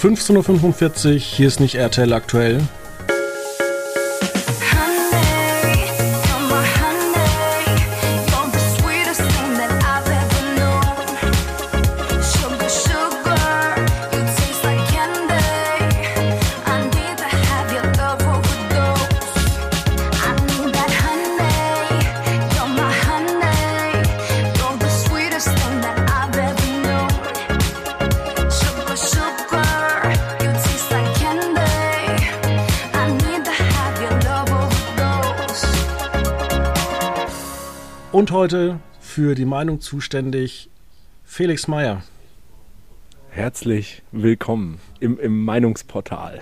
15.45 Uhr, hier ist nicht RTL aktuell. Heute für die Meinung zuständig Felix Meyer. Herzlich willkommen im, im Meinungsportal.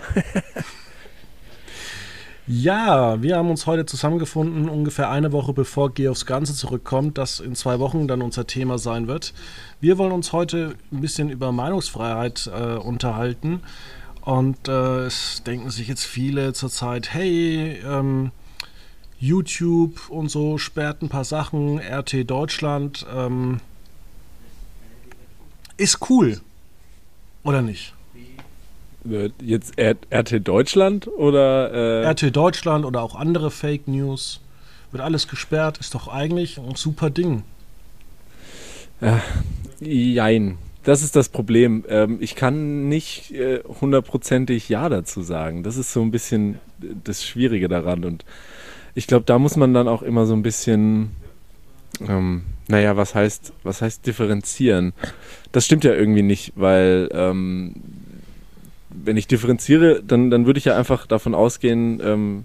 ja, wir haben uns heute zusammengefunden, ungefähr eine Woche bevor Geh aufs Ganze zurückkommt, das in zwei Wochen dann unser Thema sein wird. Wir wollen uns heute ein bisschen über Meinungsfreiheit äh, unterhalten. Und äh, es denken sich jetzt viele zurzeit, hey, ähm, YouTube und so sperrt ein paar Sachen, RT Deutschland. Ähm, ist cool. Oder nicht? Jetzt RT Deutschland oder? Äh RT Deutschland oder auch andere Fake News. Wird alles gesperrt, ist doch eigentlich ein super Ding. Ja, jein. Das ist das Problem. Ähm, ich kann nicht äh, hundertprozentig Ja dazu sagen. Das ist so ein bisschen das Schwierige daran. Und ich glaube, da muss man dann auch immer so ein bisschen, ähm, naja, was heißt, was heißt differenzieren? Das stimmt ja irgendwie nicht, weil ähm, wenn ich differenziere, dann, dann würde ich ja einfach davon ausgehen, ähm,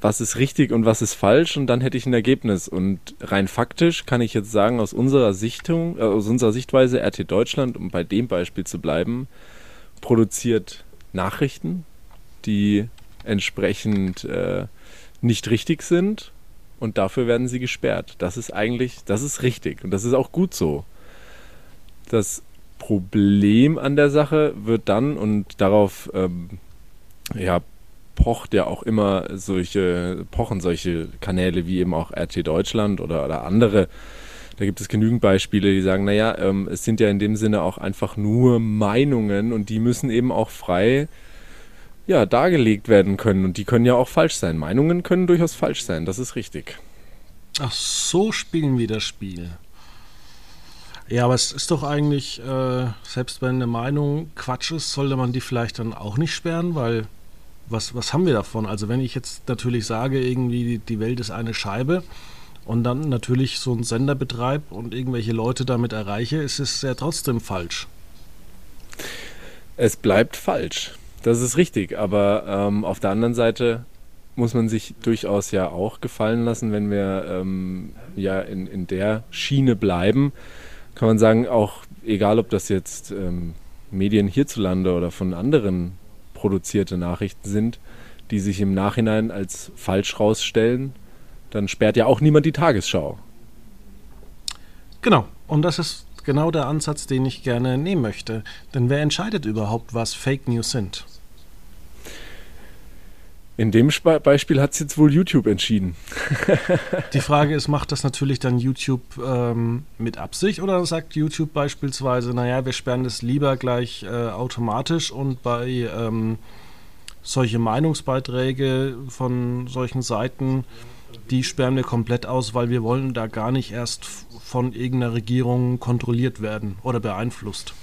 was ist richtig und was ist falsch und dann hätte ich ein Ergebnis. Und rein faktisch kann ich jetzt sagen, aus unserer Sichtung, äh, aus unserer Sichtweise, RT Deutschland, um bei dem Beispiel zu bleiben, produziert Nachrichten, die entsprechend äh, nicht richtig sind und dafür werden sie gesperrt. Das ist eigentlich, das ist richtig und das ist auch gut so. Das Problem an der Sache wird dann, und darauf ähm, ja, pocht ja auch immer solche, pochen solche Kanäle wie eben auch RT Deutschland oder, oder andere. Da gibt es genügend Beispiele, die sagen, naja, ähm, es sind ja in dem Sinne auch einfach nur Meinungen und die müssen eben auch frei ja, dargelegt werden können. Und die können ja auch falsch sein. Meinungen können durchaus falsch sein, das ist richtig. Ach, so spielen wir das Spiel. Ja, aber es ist doch eigentlich, äh, selbst wenn eine Meinung Quatsch ist, sollte man die vielleicht dann auch nicht sperren, weil was, was haben wir davon? Also wenn ich jetzt natürlich sage, irgendwie die Welt ist eine Scheibe und dann natürlich so einen Sender betreibe und irgendwelche Leute damit erreiche, ist es ja trotzdem falsch. Es bleibt falsch. Das ist richtig, aber ähm, auf der anderen Seite muss man sich durchaus ja auch gefallen lassen, wenn wir ähm, ja in, in der Schiene bleiben, kann man sagen, auch egal ob das jetzt ähm, Medien hierzulande oder von anderen produzierte Nachrichten sind, die sich im Nachhinein als falsch rausstellen, dann sperrt ja auch niemand die Tagesschau. Genau, und das ist genau der Ansatz, den ich gerne nehmen möchte. Denn wer entscheidet überhaupt, was Fake News sind? In dem Sp Beispiel hat es jetzt wohl YouTube entschieden. Die Frage ist, macht das natürlich dann YouTube ähm, mit Absicht oder sagt YouTube beispielsweise, naja, wir sperren das lieber gleich äh, automatisch und bei ähm, solche Meinungsbeiträge von solchen Seiten, die sperren wir komplett aus, weil wir wollen da gar nicht erst von irgendeiner Regierung kontrolliert werden oder beeinflusst.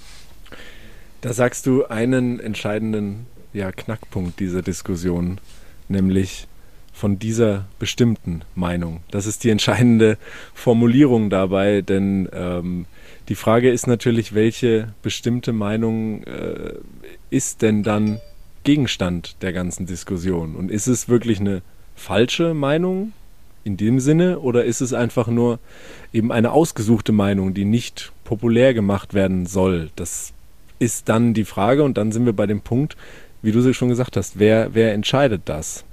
Da sagst du einen entscheidenden ja, Knackpunkt dieser Diskussion nämlich von dieser bestimmten Meinung. Das ist die entscheidende Formulierung dabei, denn ähm, die Frage ist natürlich, welche bestimmte Meinung äh, ist denn dann Gegenstand der ganzen Diskussion? Und ist es wirklich eine falsche Meinung in dem Sinne oder ist es einfach nur eben eine ausgesuchte Meinung, die nicht populär gemacht werden soll? Das ist dann die Frage und dann sind wir bei dem Punkt, wie du schon gesagt hast, wer, wer entscheidet das?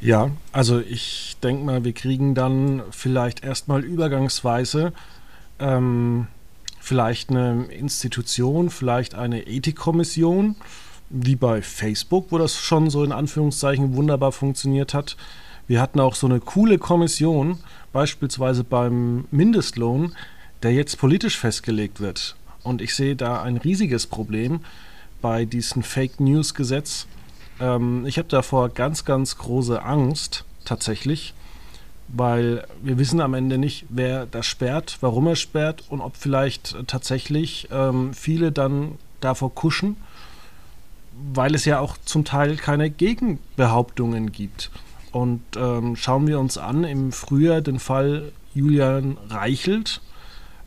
Ja, also ich denke mal, wir kriegen dann vielleicht erstmal übergangsweise ähm, vielleicht eine Institution, vielleicht eine Ethikkommission, wie bei Facebook, wo das schon so in Anführungszeichen wunderbar funktioniert hat. Wir hatten auch so eine coole Kommission, beispielsweise beim Mindestlohn, der jetzt politisch festgelegt wird. Und ich sehe da ein riesiges Problem bei diesem Fake News Gesetz. Ähm, ich habe davor ganz, ganz große Angst tatsächlich, weil wir wissen am Ende nicht, wer das sperrt, warum er sperrt und ob vielleicht tatsächlich ähm, viele dann davor kuschen, weil es ja auch zum Teil keine Gegenbehauptungen gibt. Und ähm, schauen wir uns an, im Frühjahr den Fall Julian Reichelt,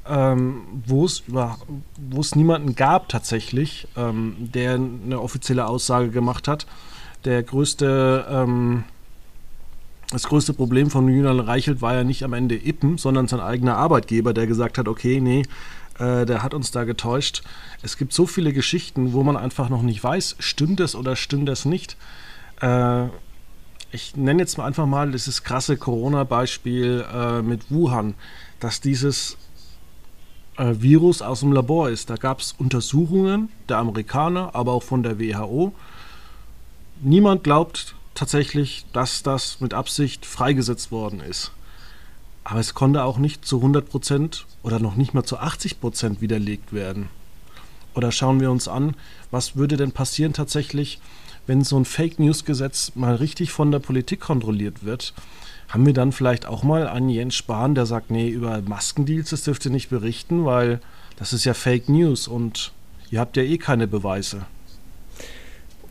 ähm, wo es niemanden gab tatsächlich, ähm, der eine offizielle Aussage gemacht hat. Der größte, ähm, das größte Problem von Julian Reichelt war ja nicht am Ende Ippen, sondern sein eigener Arbeitgeber, der gesagt hat, okay, nee, äh, der hat uns da getäuscht. Es gibt so viele Geschichten, wo man einfach noch nicht weiß, stimmt es oder stimmt es nicht. Äh, ich nenne jetzt mal einfach mal dieses krasse Corona-Beispiel äh, mit Wuhan, dass dieses äh, Virus aus dem Labor ist. Da gab es Untersuchungen der Amerikaner, aber auch von der WHO. Niemand glaubt tatsächlich, dass das mit Absicht freigesetzt worden ist. Aber es konnte auch nicht zu 100 Prozent oder noch nicht mal zu 80 Prozent widerlegt werden. Oder schauen wir uns an, was würde denn passieren tatsächlich, wenn so ein Fake News Gesetz mal richtig von der Politik kontrolliert wird? Haben wir dann vielleicht auch mal einen Jens Spahn, der sagt, nee, über Maskendeals, das dürft ihr nicht berichten, weil das ist ja Fake News und ihr habt ja eh keine Beweise.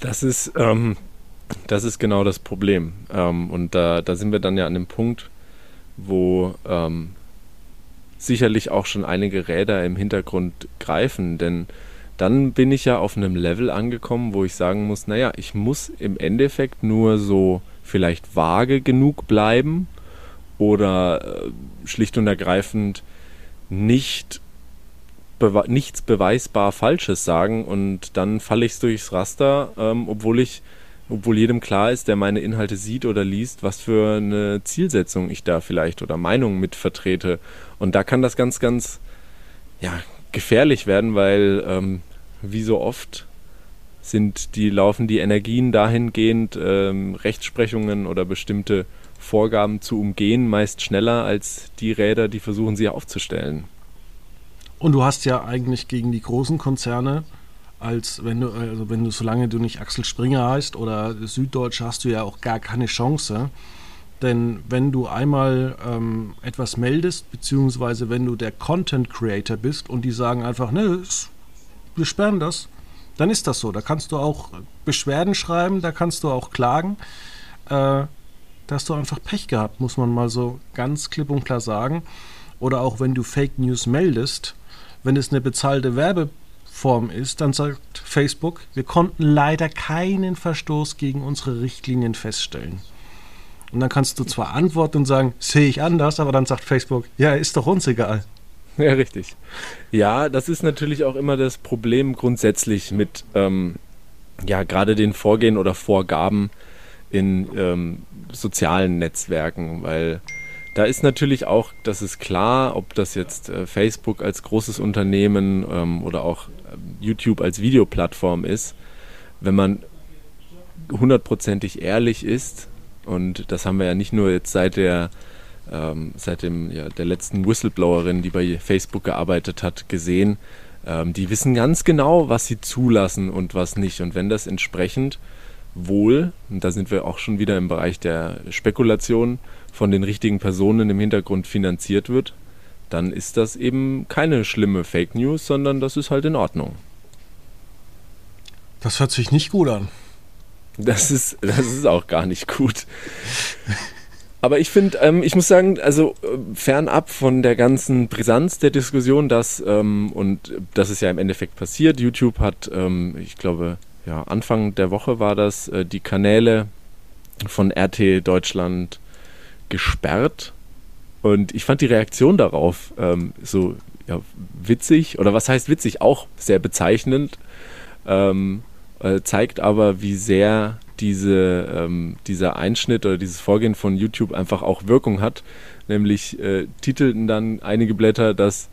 Das ist, ähm, das ist genau das Problem. Ähm, und da, da sind wir dann ja an dem Punkt, wo ähm, sicherlich auch schon einige Räder im Hintergrund greifen, denn dann bin ich ja auf einem Level angekommen, wo ich sagen muss, naja, ich muss im Endeffekt nur so vielleicht vage genug bleiben oder äh, schlicht und ergreifend nicht bewe nichts beweisbar Falsches sagen und dann falle ich durchs Raster, ähm, obwohl ich obwohl jedem klar ist, der meine Inhalte sieht oder liest, was für eine Zielsetzung ich da vielleicht oder Meinung mit vertrete. Und da kann das ganz, ganz ja, gefährlich werden, weil ähm, wie so oft sind die laufen die Energien dahingehend ähm, Rechtsprechungen oder bestimmte Vorgaben zu umgehen meist schneller als die Räder, die versuchen sie aufzustellen. Und du hast ja eigentlich gegen die großen Konzerne als wenn du, also wenn du, solange du nicht Axel Springer heißt oder Süddeutsche, hast du ja auch gar keine Chance. Denn wenn du einmal ähm, etwas meldest, beziehungsweise wenn du der Content Creator bist und die sagen einfach, ne, wir sperren das, dann ist das so. Da kannst du auch Beschwerden schreiben, da kannst du auch klagen. Äh, da hast du einfach Pech gehabt, muss man mal so ganz klipp und klar sagen. Oder auch wenn du Fake News meldest, wenn es eine bezahlte Werbe Form ist, dann sagt Facebook, wir konnten leider keinen Verstoß gegen unsere Richtlinien feststellen. Und dann kannst du zwar antworten und sagen, sehe ich anders, aber dann sagt Facebook, ja, ist doch uns egal. Ja, richtig. Ja, das ist natürlich auch immer das Problem grundsätzlich mit, ähm, ja, gerade den Vorgehen oder Vorgaben in ähm, sozialen Netzwerken, weil da ist natürlich auch, das ist klar, ob das jetzt äh, Facebook als großes Unternehmen ähm, oder auch äh, YouTube als Videoplattform ist, wenn man hundertprozentig ehrlich ist, und das haben wir ja nicht nur jetzt seit der ähm, seit dem, ja, der letzten Whistleblowerin, die bei Facebook gearbeitet hat, gesehen, ähm, die wissen ganz genau, was sie zulassen und was nicht. Und wenn das entsprechend wohl, und da sind wir auch schon wieder im Bereich der Spekulation, von den richtigen Personen im Hintergrund finanziert wird, dann ist das eben keine schlimme Fake News, sondern das ist halt in Ordnung. Das hört sich nicht gut an. Das ist, das ist auch gar nicht gut. Aber ich finde, ähm, ich muss sagen, also äh, fernab von der ganzen Brisanz der Diskussion, dass, ähm, und das ist ja im Endeffekt passiert, YouTube hat, ähm, ich glaube, ja, Anfang der Woche war das, äh, die Kanäle von RT Deutschland gesperrt. Und ich fand die Reaktion darauf ähm, so ja, witzig, oder was heißt witzig, auch sehr bezeichnend, ähm, äh, zeigt aber, wie sehr diese, ähm, dieser Einschnitt oder dieses Vorgehen von YouTube einfach auch Wirkung hat. Nämlich äh, titelten dann einige Blätter, dass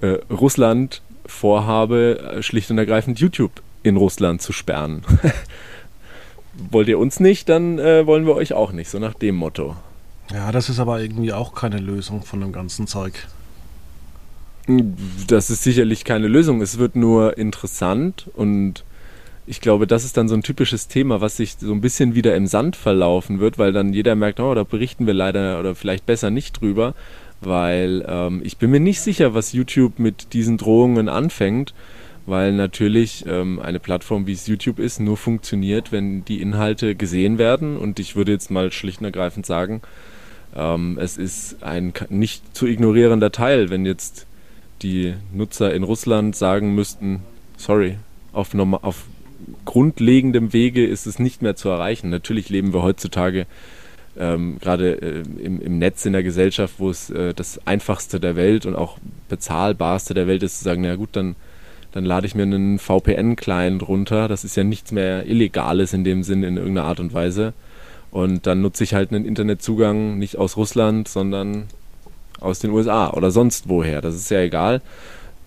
äh, Russland vorhabe, äh, schlicht und ergreifend YouTube in Russland zu sperren. Wollt ihr uns nicht, dann äh, wollen wir euch auch nicht, so nach dem Motto. Ja, das ist aber irgendwie auch keine Lösung von dem ganzen Zeug. Das ist sicherlich keine Lösung. Es wird nur interessant und ich glaube, das ist dann so ein typisches Thema, was sich so ein bisschen wieder im Sand verlaufen wird, weil dann jeder merkt, oh, da berichten wir leider oder vielleicht besser nicht drüber, weil ähm, ich bin mir nicht sicher, was YouTube mit diesen Drohungen anfängt, weil natürlich ähm, eine Plattform wie es YouTube ist nur funktioniert, wenn die Inhalte gesehen werden und ich würde jetzt mal schlicht und ergreifend sagen, ähm, es ist ein nicht zu ignorierender Teil, wenn jetzt die Nutzer in Russland sagen müssten, sorry, auf, auf grundlegendem Wege ist es nicht mehr zu erreichen. Natürlich leben wir heutzutage ähm, gerade äh, im, im, Netz in der Gesellschaft, wo es äh, das einfachste der Welt und auch bezahlbarste der Welt ist, zu sagen, na gut, dann, dann lade ich mir einen VPN-Client runter. Das ist ja nichts mehr Illegales in dem Sinn in irgendeiner Art und Weise. Und dann nutze ich halt einen Internetzugang nicht aus Russland, sondern aus den USA oder sonst woher. Das ist ja egal.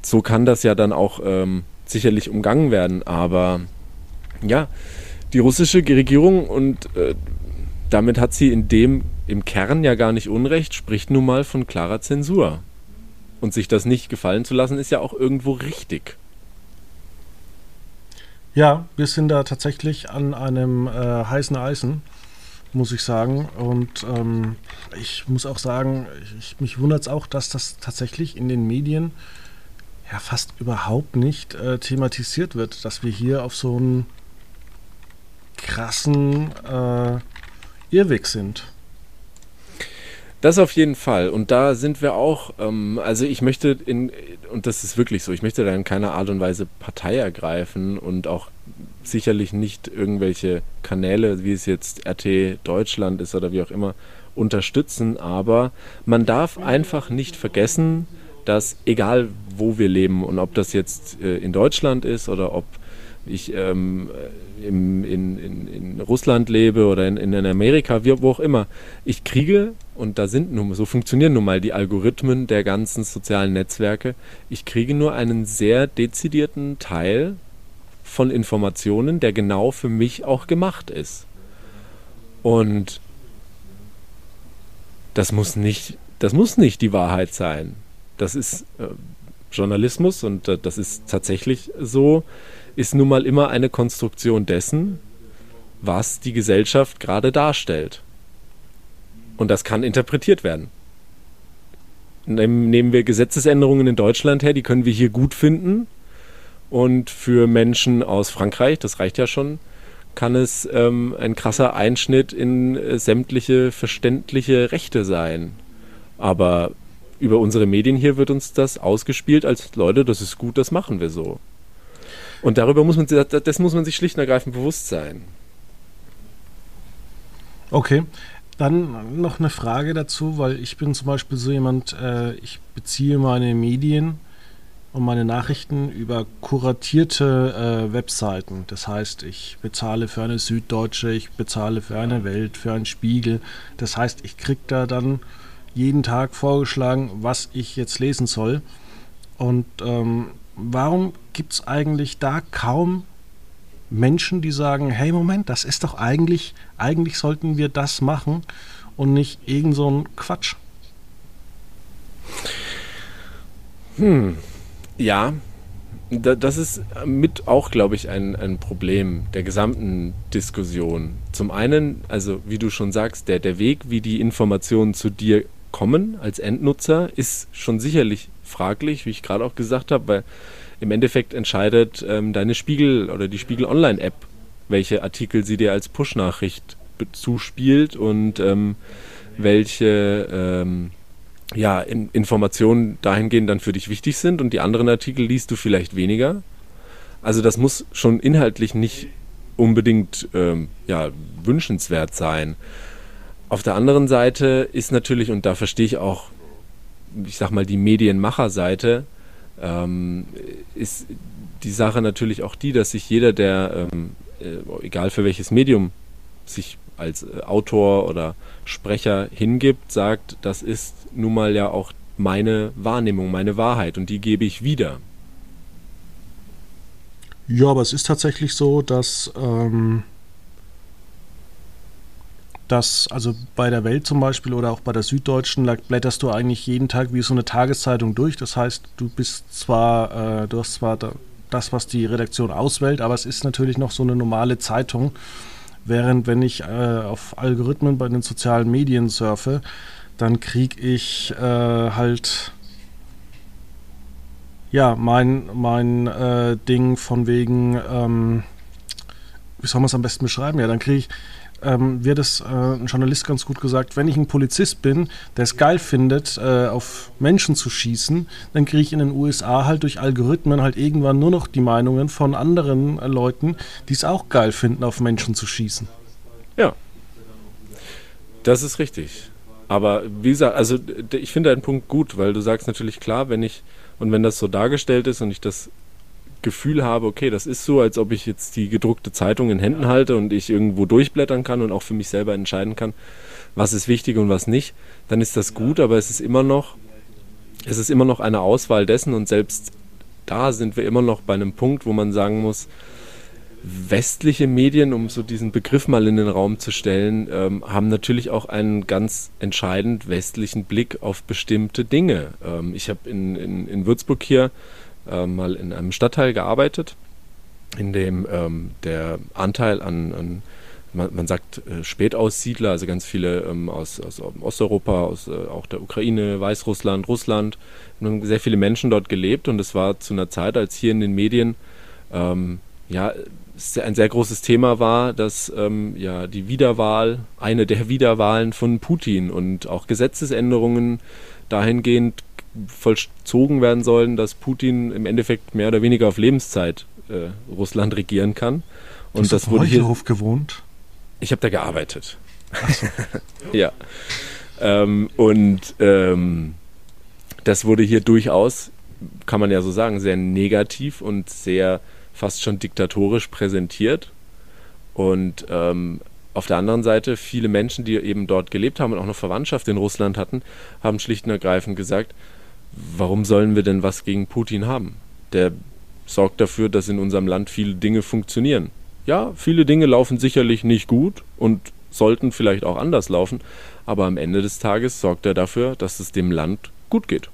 So kann das ja dann auch ähm, sicherlich umgangen werden. Aber ja, die russische Regierung und äh, damit hat sie in dem im Kern ja gar nicht Unrecht, spricht nun mal von klarer Zensur. Und sich das nicht gefallen zu lassen, ist ja auch irgendwo richtig. Ja, wir sind da tatsächlich an einem äh, heißen Eisen, muss ich sagen. Und ähm, ich muss auch sagen, ich, mich wundert es auch, dass das tatsächlich in den Medien ja fast überhaupt nicht äh, thematisiert wird, dass wir hier auf so einen krassen äh, Irrweg sind. Das auf jeden Fall. Und da sind wir auch, ähm, also ich möchte in, und das ist wirklich so, ich möchte da in keiner Art und Weise Partei ergreifen und auch sicherlich nicht irgendwelche Kanäle, wie es jetzt RT Deutschland ist oder wie auch immer, unterstützen. Aber man darf einfach nicht vergessen, dass egal wo wir leben und ob das jetzt äh, in Deutschland ist oder ob ich ähm, im, in, in, in, Russland lebe oder in, in Amerika, wie, wo auch immer, ich kriege, und da sind nun, so funktionieren nun mal die Algorithmen der ganzen sozialen Netzwerke, ich kriege nur einen sehr dezidierten Teil von Informationen, der genau für mich auch gemacht ist. Und das muss nicht, das muss nicht die Wahrheit sein. Das ist äh, Journalismus und äh, das ist tatsächlich so ist nun mal immer eine Konstruktion dessen, was die Gesellschaft gerade darstellt. Und das kann interpretiert werden. Nehmen wir Gesetzesänderungen in Deutschland her, die können wir hier gut finden. Und für Menschen aus Frankreich, das reicht ja schon, kann es ähm, ein krasser Einschnitt in äh, sämtliche verständliche Rechte sein. Aber über unsere Medien hier wird uns das ausgespielt als Leute, das ist gut, das machen wir so. Und darüber muss man, das muss man sich schlicht und ergreifend bewusst sein. Okay. Dann noch eine Frage dazu, weil ich bin zum Beispiel so jemand, äh, ich beziehe meine Medien und meine Nachrichten über kuratierte äh, Webseiten. Das heißt, ich bezahle für eine Süddeutsche, ich bezahle für eine Welt, für einen Spiegel. Das heißt, ich kriege da dann jeden Tag vorgeschlagen, was ich jetzt lesen soll. Und ähm, warum gibt es eigentlich da kaum Menschen, die sagen, hey Moment, das ist doch eigentlich, eigentlich sollten wir das machen und nicht irgend so ein Quatsch. Hm, ja, das ist mit auch, glaube ich, ein, ein Problem der gesamten Diskussion. Zum einen, also wie du schon sagst, der, der Weg, wie die Informationen zu dir kommen als Endnutzer, ist schon sicherlich fraglich, wie ich gerade auch gesagt habe, weil im Endeffekt entscheidet ähm, deine Spiegel oder die Spiegel Online-App, welche Artikel sie dir als Push-Nachricht zuspielt und ähm, welche ähm, ja, in Informationen dahingehend dann für dich wichtig sind und die anderen Artikel liest du vielleicht weniger. Also das muss schon inhaltlich nicht unbedingt ähm, ja, wünschenswert sein. Auf der anderen Seite ist natürlich, und da verstehe ich auch, ich sag mal, die Medienmacherseite, ähm, ist die Sache natürlich auch die, dass sich jeder, der, ähm, äh, egal für welches Medium, sich als äh, Autor oder Sprecher hingibt, sagt, das ist nun mal ja auch meine Wahrnehmung, meine Wahrheit und die gebe ich wieder. Ja, aber es ist tatsächlich so, dass ähm, dass, also bei der Welt zum Beispiel oder auch bei der Süddeutschen, da blätterst du eigentlich jeden Tag wie so eine Tageszeitung durch. Das heißt, du bist zwar, äh, du hast zwar das, was die Redaktion auswählt, aber es ist natürlich noch so eine normale Zeitung. Während wenn ich äh, auf Algorithmen bei den sozialen Medien surfe, dann kriege ich äh, halt ja mein, mein äh, Ding von wegen, ähm, wie soll man es am besten beschreiben? Ja, dann kriege ich ähm, wird es äh, ein Journalist ganz gut gesagt, wenn ich ein Polizist bin, der es geil findet, äh, auf Menschen zu schießen, dann kriege ich in den USA halt durch Algorithmen halt irgendwann nur noch die Meinungen von anderen äh, Leuten, die es auch geil finden, auf Menschen zu schießen. Ja. Das ist richtig. Aber wie gesagt, also ich finde deinen Punkt gut, weil du sagst natürlich klar, wenn ich und wenn das so dargestellt ist und ich das Gefühl habe, okay, das ist so, als ob ich jetzt die gedruckte Zeitung in Händen halte und ich irgendwo durchblättern kann und auch für mich selber entscheiden kann, was ist wichtig und was nicht, dann ist das gut, aber es ist immer noch, es ist immer noch eine Auswahl dessen und selbst da sind wir immer noch bei einem Punkt, wo man sagen muss, westliche Medien, um so diesen Begriff mal in den Raum zu stellen, ähm, haben natürlich auch einen ganz entscheidend westlichen Blick auf bestimmte Dinge. Ähm, ich habe in, in, in Würzburg hier äh, mal in einem Stadtteil gearbeitet, in dem ähm, der Anteil an, an man, man, sagt äh, Spätaussiedler, also ganz viele ähm, aus, aus, Osteuropa, aus äh, auch der Ukraine, Weißrussland, Russland, haben sehr viele Menschen dort gelebt und es war zu einer Zeit, als hier in den Medien ähm, ja ein sehr großes Thema war, dass ähm, ja die Wiederwahl, eine der Wiederwahlen von Putin und auch Gesetzesänderungen dahingehend vollzogen werden sollen, dass Putin im Endeffekt mehr oder weniger auf Lebenszeit äh, Russland regieren kann. Und du hast das wurde hier gewohnt. Ich habe da gearbeitet. So. ja. Ähm, und ähm, das wurde hier durchaus, kann man ja so sagen, sehr negativ und sehr fast schon diktatorisch präsentiert. Und ähm, auf der anderen Seite, viele Menschen, die eben dort gelebt haben und auch noch Verwandtschaft in Russland hatten, haben schlicht und ergreifend gesagt, warum sollen wir denn was gegen Putin haben? Der sorgt dafür, dass in unserem Land viele Dinge funktionieren. Ja, viele Dinge laufen sicherlich nicht gut und sollten vielleicht auch anders laufen, aber am Ende des Tages sorgt er dafür, dass es dem Land gut geht.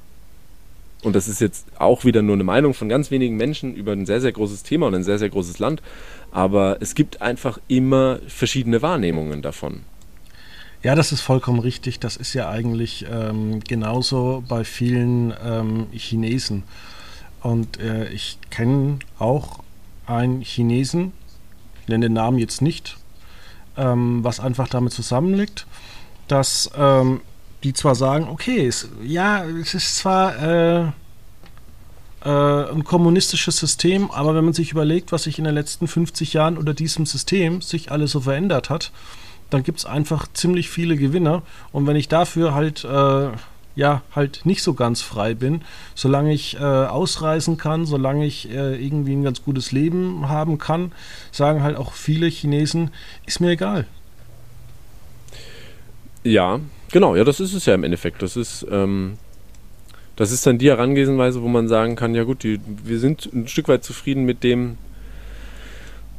Und das ist jetzt auch wieder nur eine Meinung von ganz wenigen Menschen über ein sehr, sehr großes Thema und ein sehr, sehr großes Land. Aber es gibt einfach immer verschiedene Wahrnehmungen davon. Ja, das ist vollkommen richtig. Das ist ja eigentlich ähm, genauso bei vielen ähm, Chinesen. Und äh, ich kenne auch einen Chinesen, ich nenne den Namen jetzt nicht, ähm, was einfach damit zusammenliegt, dass ähm, die zwar sagen, okay, es, ja, es ist zwar äh, äh, ein kommunistisches System, aber wenn man sich überlegt, was sich in den letzten 50 Jahren unter diesem System sich alles so verändert hat, dann gibt es einfach ziemlich viele Gewinner. Und wenn ich dafür halt, äh, ja, halt nicht so ganz frei bin, solange ich äh, ausreisen kann, solange ich äh, irgendwie ein ganz gutes Leben haben kann, sagen halt auch viele Chinesen, ist mir egal. Ja, genau, ja, das ist es ja im Endeffekt. Das ist, ähm, das ist dann die Herangehensweise, wo man sagen kann, ja gut, die, wir sind ein Stück weit zufrieden mit dem,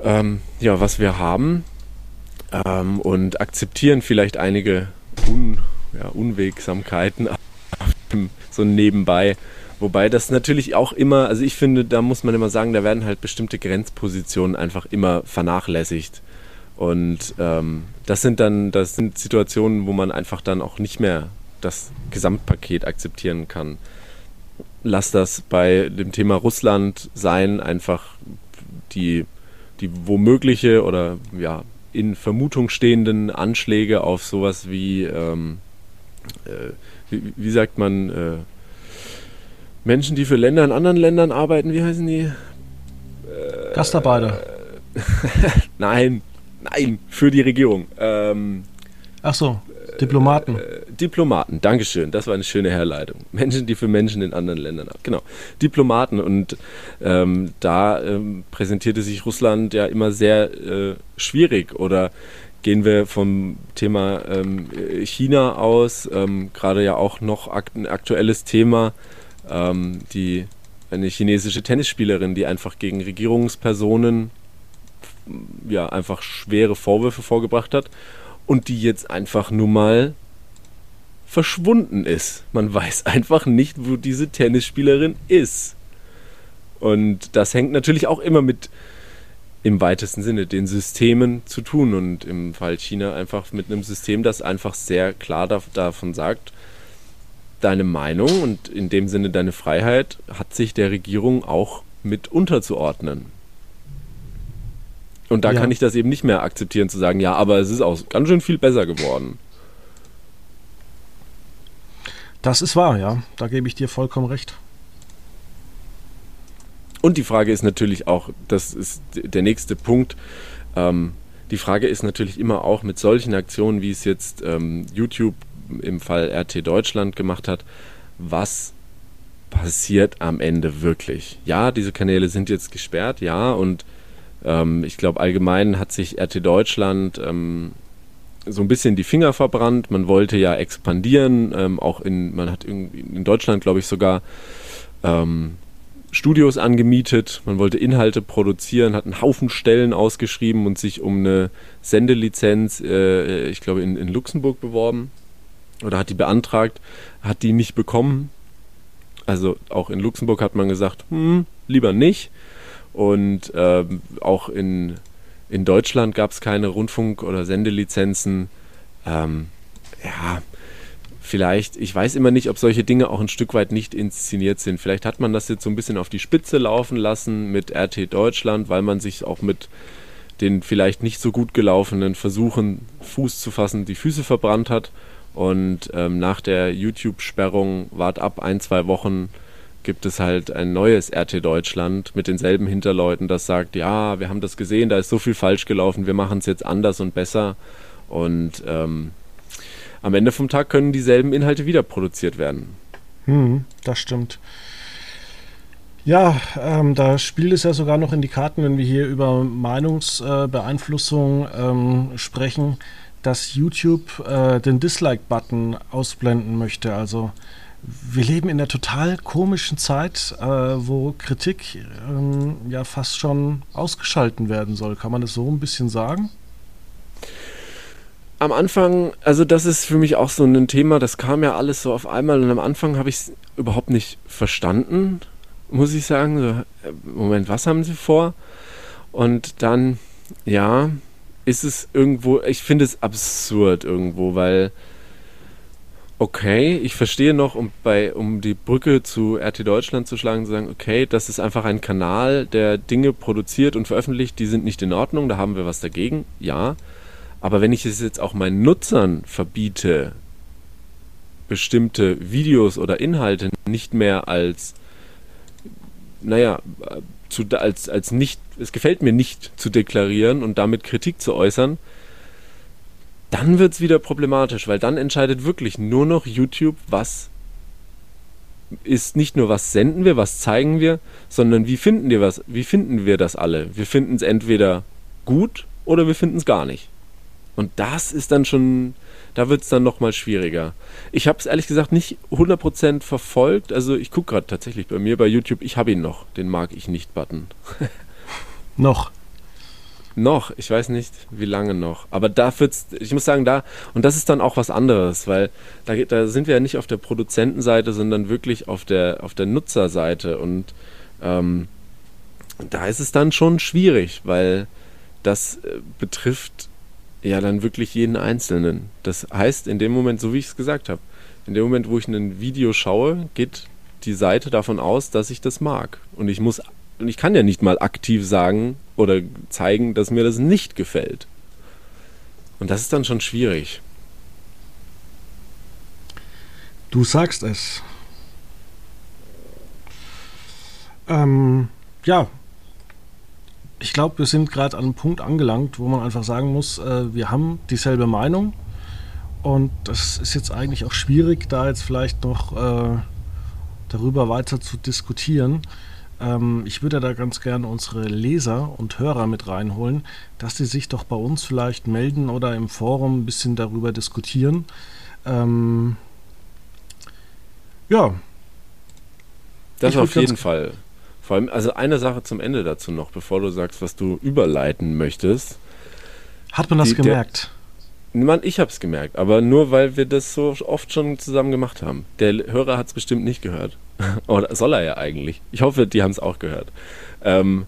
ähm, ja, was wir haben ähm, und akzeptieren vielleicht einige Un, ja, Unwegsamkeiten so nebenbei. Wobei das natürlich auch immer, also ich finde, da muss man immer sagen, da werden halt bestimmte Grenzpositionen einfach immer vernachlässigt. Und ähm, das sind dann, das sind Situationen, wo man einfach dann auch nicht mehr das Gesamtpaket akzeptieren kann. Lass das bei dem Thema Russland sein, einfach die, die womögliche oder ja, in Vermutung stehenden Anschläge auf sowas wie, ähm, äh, wie, wie, sagt man, äh, Menschen, die für Länder in anderen Ländern arbeiten, wie heißen die? Äh, Gastarbeiter. nein, nein, für die Regierung. Ähm, Ach so. Diplomaten. Äh, Diplomaten, Dankeschön. Das war eine schöne Herleitung. Menschen, die für Menschen in anderen Ländern haben. Genau. Diplomaten. Und ähm, da ähm, präsentierte sich Russland ja immer sehr äh, schwierig. Oder gehen wir vom Thema ähm, China aus, ähm, gerade ja auch noch akt ein aktuelles Thema, ähm, die eine chinesische Tennisspielerin, die einfach gegen Regierungspersonen ja einfach schwere Vorwürfe vorgebracht hat und die jetzt einfach nur mal verschwunden ist. Man weiß einfach nicht, wo diese Tennisspielerin ist. Und das hängt natürlich auch immer mit im weitesten Sinne den Systemen zu tun und im Fall China einfach mit einem System, das einfach sehr klar davon sagt, deine Meinung und in dem Sinne deine Freiheit hat sich der Regierung auch mit unterzuordnen. Und da ja. kann ich das eben nicht mehr akzeptieren, zu sagen, ja, aber es ist auch ganz schön viel besser geworden. Das ist wahr, ja. Da gebe ich dir vollkommen recht. Und die Frage ist natürlich auch, das ist der nächste Punkt, ähm, die Frage ist natürlich immer auch mit solchen Aktionen, wie es jetzt ähm, YouTube im Fall RT Deutschland gemacht hat, was passiert am Ende wirklich? Ja, diese Kanäle sind jetzt gesperrt, ja, und ähm, ich glaube allgemein hat sich RT Deutschland ähm, so ein bisschen die Finger verbrannt. Man wollte ja expandieren, ähm, auch in, man hat in, Deutschland, glaube ich, sogar ähm, Studios angemietet, man wollte Inhalte produzieren, hat einen Haufen Stellen ausgeschrieben und sich um eine Sendelizenz, äh, ich glaube, in, in Luxemburg beworben oder hat die beantragt, hat die nicht bekommen. Also auch in Luxemburg hat man gesagt, hm, lieber nicht. Und äh, auch in, in Deutschland gab es keine Rundfunk- oder Sendelizenzen. Ähm, ja, vielleicht, ich weiß immer nicht, ob solche Dinge auch ein Stück weit nicht inszeniert sind. Vielleicht hat man das jetzt so ein bisschen auf die Spitze laufen lassen mit RT Deutschland, weil man sich auch mit den vielleicht nicht so gut gelaufenen Versuchen, Fuß zu fassen, die Füße verbrannt hat. Und ähm, nach der YouTube-Sperrung wart ab ein, zwei Wochen gibt es halt ein neues RT Deutschland mit denselben Hinterleuten, das sagt, ja, wir haben das gesehen, da ist so viel falsch gelaufen, wir machen es jetzt anders und besser. Und ähm, am Ende vom Tag können dieselben Inhalte wieder produziert werden. Hm, das stimmt. Ja, ähm, da spielt es ja sogar noch in die Karten, wenn wir hier über Meinungsbeeinflussung äh, ähm, sprechen, dass YouTube äh, den Dislike-Button ausblenden möchte. Also wir leben in einer total komischen Zeit, äh, wo Kritik ähm, ja fast schon ausgeschalten werden soll. Kann man das so ein bisschen sagen? am Anfang, also das ist für mich auch so ein Thema, das kam ja alles so auf einmal und am Anfang habe ich es überhaupt nicht verstanden, muss ich sagen. So, äh, Moment, was haben sie vor? Und dann, ja, ist es irgendwo, ich finde es absurd irgendwo, weil, okay, ich verstehe noch, um, bei, um die Brücke zu RT Deutschland zu schlagen, zu sagen, okay, das ist einfach ein Kanal, der Dinge produziert und veröffentlicht, die sind nicht in Ordnung, da haben wir was dagegen, ja. Aber wenn ich es jetzt auch meinen Nutzern verbiete, bestimmte Videos oder Inhalte nicht mehr als, naja, zu, als, als nicht, es gefällt mir nicht zu deklarieren und damit Kritik zu äußern, dann wird es wieder problematisch, weil dann entscheidet wirklich nur noch YouTube, was ist nicht nur was senden wir, was zeigen wir, sondern wie finden wir was, wie finden wir das alle? Wir finden es entweder gut oder wir finden es gar nicht. Und das ist dann schon, da wird es dann nochmal schwieriger. Ich habe es ehrlich gesagt nicht 100% verfolgt. Also ich gucke gerade tatsächlich bei mir bei YouTube, ich habe ihn noch, den mag ich nicht Button. noch. Noch, ich weiß nicht, wie lange noch. Aber da wird's, ich muss sagen, da, und das ist dann auch was anderes, weil da, da sind wir ja nicht auf der Produzentenseite, sondern wirklich auf der, auf der Nutzerseite. Und ähm, da ist es dann schon schwierig, weil das äh, betrifft ja, dann wirklich jeden Einzelnen. Das heißt, in dem Moment, so wie ich es gesagt habe, in dem Moment, wo ich ein Video schaue, geht die Seite davon aus, dass ich das mag. Und ich muss, und ich kann ja nicht mal aktiv sagen oder zeigen, dass mir das nicht gefällt. Und das ist dann schon schwierig. Du sagst es. Ähm, ja, ich glaube, wir sind gerade an einem Punkt angelangt, wo man einfach sagen muss, äh, wir haben dieselbe Meinung. Und das ist jetzt eigentlich auch schwierig, da jetzt vielleicht noch äh, darüber weiter zu diskutieren. Ähm, ich würde da ganz gerne unsere Leser und Hörer mit reinholen, dass sie sich doch bei uns vielleicht melden oder im Forum ein bisschen darüber diskutieren. Ähm, ja. Das auf jeden Fall. Vor allem, also eine Sache zum Ende dazu noch, bevor du sagst, was du überleiten möchtest. Hat man das Die, gemerkt? Mann, ich hab's gemerkt, aber nur weil wir das so oft schon zusammen gemacht haben. Der Hörer hat's bestimmt nicht gehört. Oder soll er ja eigentlich. Ich hoffe, die haben es auch gehört. Ähm,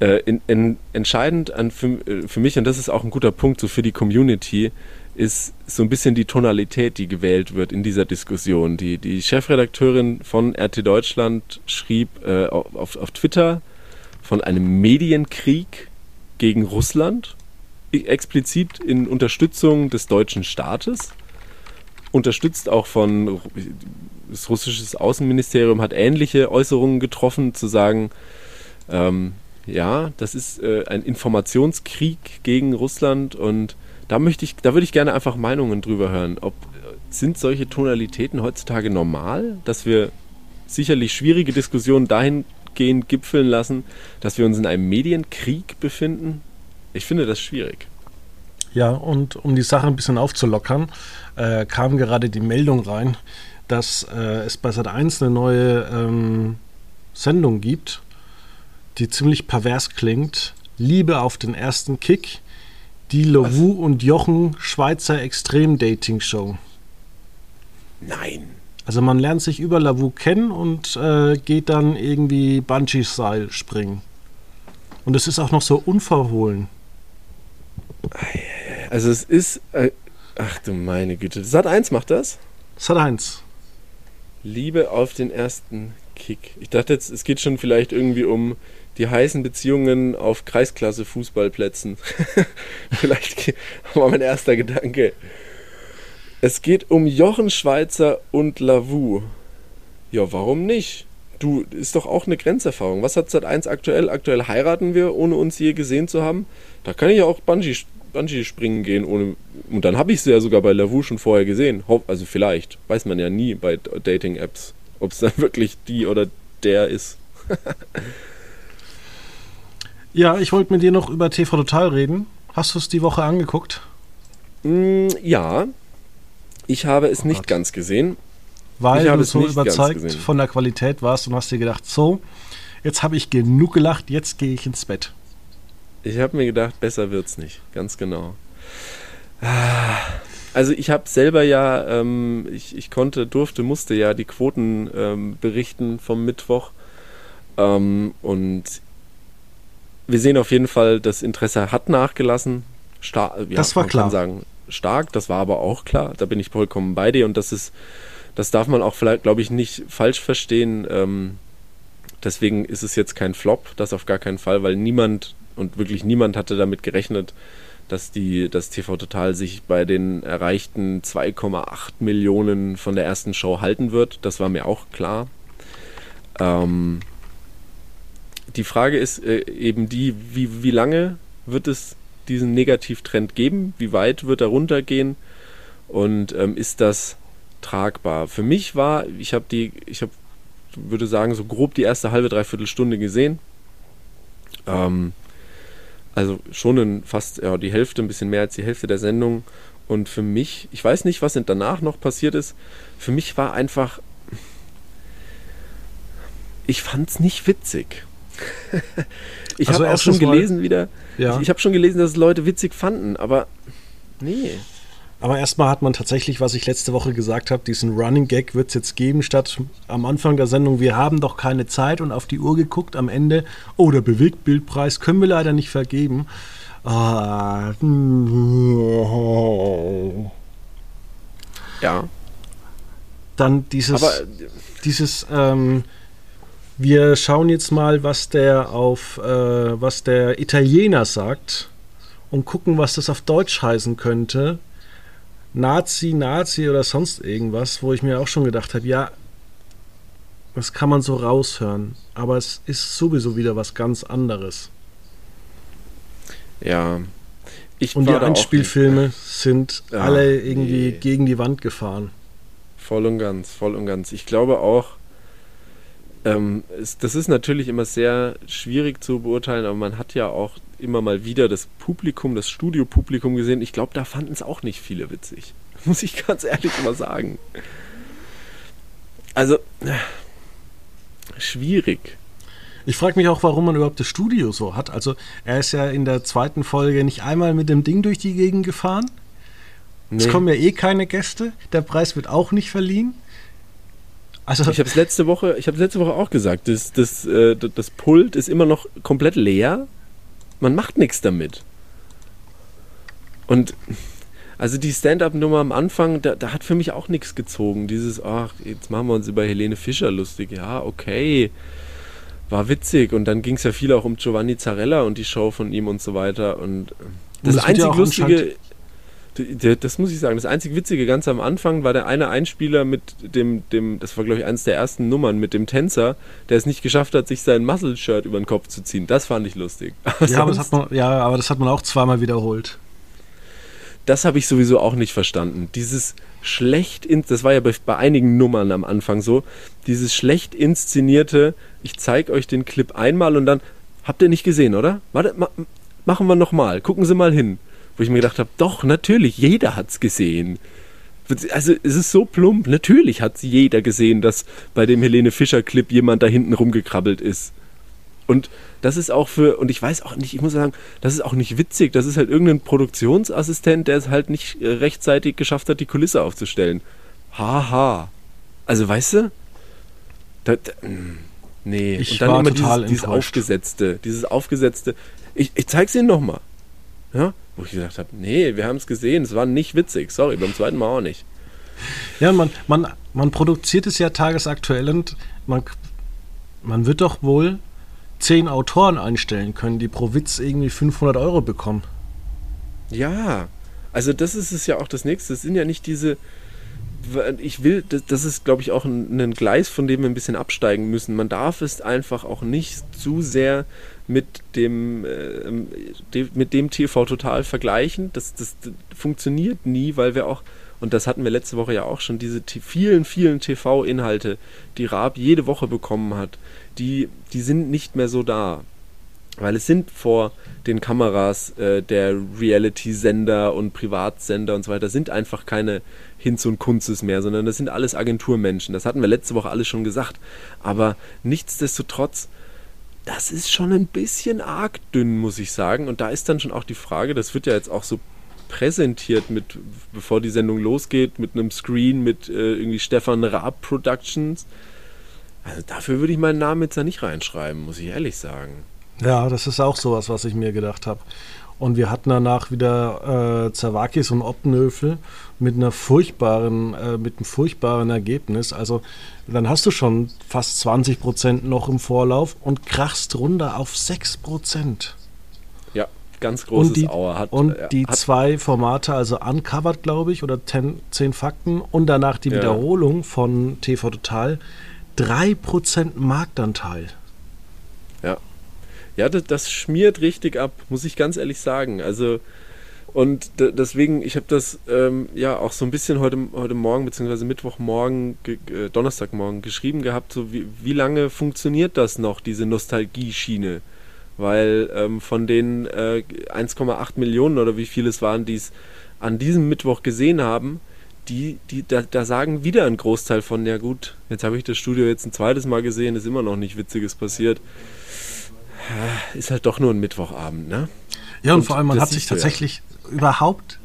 äh, in, in, entscheidend an, für, äh, für mich, und das ist auch ein guter Punkt so für die Community, ist so ein bisschen die Tonalität, die gewählt wird in dieser Diskussion. Die, die Chefredakteurin von RT Deutschland schrieb äh, auf, auf Twitter von einem Medienkrieg gegen Russland, explizit in Unterstützung des deutschen Staates, unterstützt auch von das russische Außenministerium hat ähnliche Äußerungen getroffen, zu sagen, ähm, ja, das ist äh, ein Informationskrieg gegen Russland und da möchte ich, da würde ich gerne einfach Meinungen drüber hören. Ob sind solche Tonalitäten heutzutage normal, dass wir sicherlich schwierige Diskussionen dahingehend gipfeln lassen, dass wir uns in einem Medienkrieg befinden? Ich finde das schwierig. Ja, und um die Sache ein bisschen aufzulockern, äh, kam gerade die Meldung rein, dass äh, es bei Sat1 eine neue ähm, Sendung gibt, die ziemlich pervers klingt. Liebe auf den ersten Kick. Die Lovu und Jochen Schweizer Extrem-Dating-Show. Nein. Also man lernt sich über Lavu kennen und äh, geht dann irgendwie Bungee-Style springen. Und es ist auch noch so unverhohlen. Also es ist. Äh, ach du meine Güte. Sat 1 macht das? Sat 1. Liebe auf den ersten Kick. Ich dachte jetzt, es geht schon vielleicht irgendwie um die heißen Beziehungen auf Kreisklasse-Fußballplätzen. Vielleicht war mein erster Gedanke. Es geht um Jochen Schweizer und Lavu. Ja, warum nicht? Du, ist doch auch eine Grenzerfahrung. Was hat seit 1 aktuell? Aktuell heiraten wir, ohne uns je gesehen zu haben. Da kann ich ja auch Bungee, Bungee springen gehen, ohne. Und dann habe ich sie ja sogar bei Lavu schon vorher gesehen. Also vielleicht. Weiß man ja nie bei Dating-Apps, ob es dann wirklich die oder der ist. Ja, ich wollte mit dir noch über TV Total reden. Hast du es die Woche angeguckt? Mm, ja, ich habe es oh nicht ganz gesehen. Weil du so überzeugt von der Qualität warst und hast dir gedacht, so, jetzt habe ich genug gelacht, jetzt gehe ich ins Bett. Ich habe mir gedacht, besser wird's nicht, ganz genau. Also ich habe selber ja, ähm, ich, ich konnte, durfte, musste ja die Quoten ähm, berichten vom Mittwoch. Ähm, und wir sehen auf jeden Fall, das Interesse hat nachgelassen. Star ja, das war klar. sagen, stark, das war aber auch klar. Da bin ich vollkommen bei dir und das ist, das darf man auch vielleicht, glaube ich, nicht falsch verstehen. Ähm, deswegen ist es jetzt kein Flop, das auf gar keinen Fall, weil niemand und wirklich niemand hatte damit gerechnet, dass die, das TV Total sich bei den erreichten 2,8 Millionen von der ersten Show halten wird. Das war mir auch klar. Ähm, die Frage ist äh, eben die, wie, wie lange wird es diesen Negativtrend geben? Wie weit wird er runtergehen? Und ähm, ist das tragbar? Für mich war, ich habe die, ich habe, würde sagen, so grob die erste halbe, dreiviertel Stunde gesehen. Ähm, also schon in fast ja, die Hälfte, ein bisschen mehr als die Hälfte der Sendung. Und für mich, ich weiß nicht, was danach noch passiert ist. Für mich war einfach, ich fand es nicht witzig. ich also habe auch schon gelesen mal, wieder, ja. ich, ich habe schon gelesen, dass es Leute witzig fanden, aber nee. Aber erstmal hat man tatsächlich, was ich letzte Woche gesagt habe, diesen Running Gag wird es jetzt geben, statt am Anfang der Sendung, wir haben doch keine Zeit und auf die Uhr geguckt, am Ende, oh, der Bewegtbildpreis können wir leider nicht vergeben. Ah. Ja. Dann dieses, Aber, dieses ähm, wir schauen jetzt mal, was der auf äh, was der Italiener sagt und gucken, was das auf Deutsch heißen könnte. Nazi, Nazi oder sonst irgendwas, wo ich mir auch schon gedacht habe, ja, das kann man so raushören, aber es ist sowieso wieder was ganz anderes. Ja. Ich und die Einspielfilme sind ja, alle irgendwie nee. gegen die Wand gefahren. Voll und ganz, voll und ganz. Ich glaube auch, ähm, es, das ist natürlich immer sehr schwierig zu beurteilen, aber man hat ja auch immer mal wieder das Publikum, das Studiopublikum gesehen. Ich glaube, da fanden es auch nicht viele witzig. Muss ich ganz ehrlich mal sagen. Also, schwierig. Ich frage mich auch, warum man überhaupt das Studio so hat. Also, er ist ja in der zweiten Folge nicht einmal mit dem Ding durch die Gegend gefahren. Nee. Es kommen ja eh keine Gäste. Der Preis wird auch nicht verliehen. Also ich habe es letzte Woche, ich habe letzte Woche auch gesagt, das, das, äh, das Pult ist immer noch komplett leer. Man macht nichts damit. Und also die Stand-up-Nummer am Anfang, da, da, hat für mich auch nichts gezogen. Dieses, ach, jetzt machen wir uns über Helene Fischer lustig. Ja, okay, war witzig. Und dann ging es ja viel auch um Giovanni Zarella und die Show von ihm und so weiter. Und das, das einzig Lustige, das muss ich sagen, das einzig Witzige ganz am Anfang war der eine Einspieler mit dem, dem das war glaube ich eines der ersten Nummern mit dem Tänzer, der es nicht geschafft hat, sich sein Muscle-Shirt über den Kopf zu ziehen. Das fand ich lustig. Aber ja, aber das hat man, ja, aber das hat man auch zweimal wiederholt. Das habe ich sowieso auch nicht verstanden. Dieses schlecht, in, das war ja bei, bei einigen Nummern am Anfang so, dieses schlecht inszenierte, ich zeige euch den Clip einmal und dann, habt ihr nicht gesehen, oder? Warte, ma, machen wir nochmal, gucken Sie mal hin wo ich mir gedacht habe, doch, natürlich, jeder hat es gesehen. Also es ist so plump, natürlich hat jeder gesehen, dass bei dem Helene Fischer-Clip jemand da hinten rumgekrabbelt ist. Und das ist auch für, und ich weiß auch nicht, ich muss sagen, das ist auch nicht witzig. Das ist halt irgendein Produktionsassistent, der es halt nicht äh, rechtzeitig geschafft hat, die Kulisse aufzustellen. Haha. Also weißt du? Das, mm, nee. Ich und dann war immer total dieses, dieses aufgesetzte, dieses aufgesetzte. Ich, ich zeig's Ihnen nochmal. Ja? Wo ich gesagt habe, nee, wir haben es gesehen, es war nicht witzig. Sorry, beim zweiten Mal auch nicht. Ja, man, man, man produziert es ja tagesaktuell und man, man wird doch wohl zehn Autoren einstellen können, die pro Witz irgendwie 500 Euro bekommen. Ja, also das ist es ja auch das Nächste. Es sind ja nicht diese, ich will, das, ist, glaube ich, auch ein, Gleis, von dem wir ein bisschen absteigen müssen. Man darf es einfach auch nicht zu sehr mit dem, äh, mit dem TV Total vergleichen. Das, das, das, funktioniert nie, weil wir auch, und das hatten wir letzte Woche ja auch schon, diese vielen, vielen TV-Inhalte, die Raab jede Woche bekommen hat, die, die sind nicht mehr so da. Weil es sind vor den Kameras äh, der Reality-Sender und Privatsender und so weiter, sind einfach keine Hinz und Kunzes mehr, sondern das sind alles Agenturmenschen. Das hatten wir letzte Woche alles schon gesagt. Aber nichtsdestotrotz das ist schon ein bisschen arg dünn, muss ich sagen. Und da ist dann schon auch die Frage, das wird ja jetzt auch so präsentiert mit, bevor die Sendung losgeht, mit einem Screen mit äh, irgendwie Stefan Raab Productions. Also dafür würde ich meinen Namen jetzt da nicht reinschreiben, muss ich ehrlich sagen. Ja, das ist auch sowas, was ich mir gedacht habe. Und wir hatten danach wieder äh, Zawakis und Optenöfel mit einer furchtbaren, äh, mit einem furchtbaren Ergebnis. Also dann hast du schon fast 20 Prozent noch im Vorlauf und krachst runter auf 6 Prozent. Ja, ganz großes und die, Auer. Hat, und äh, die hat, zwei Formate, also Uncovered, glaube ich, oder 10 Fakten und danach die ja. Wiederholung von TV Total, 3 Prozent Marktanteil. Ja, ja, das, das, schmiert richtig ab, muss ich ganz ehrlich sagen. Also, und deswegen, ich habe das ähm, ja auch so ein bisschen heute, heute Morgen, beziehungsweise Mittwochmorgen, äh, Donnerstagmorgen geschrieben gehabt, so wie, wie lange funktioniert das noch, diese Nostalgie-Schiene? Weil ähm, von den äh, 1,8 Millionen oder wie viel es waren, die es an diesem Mittwoch gesehen haben, die, die, da, da, sagen wieder ein Großteil von, ja gut, jetzt habe ich das Studio jetzt ein zweites Mal gesehen, ist immer noch nicht Witziges passiert ist halt doch nur ein Mittwochabend, ne? Ja, und, und vor allem, man hat sich tatsächlich ja. Überhaupt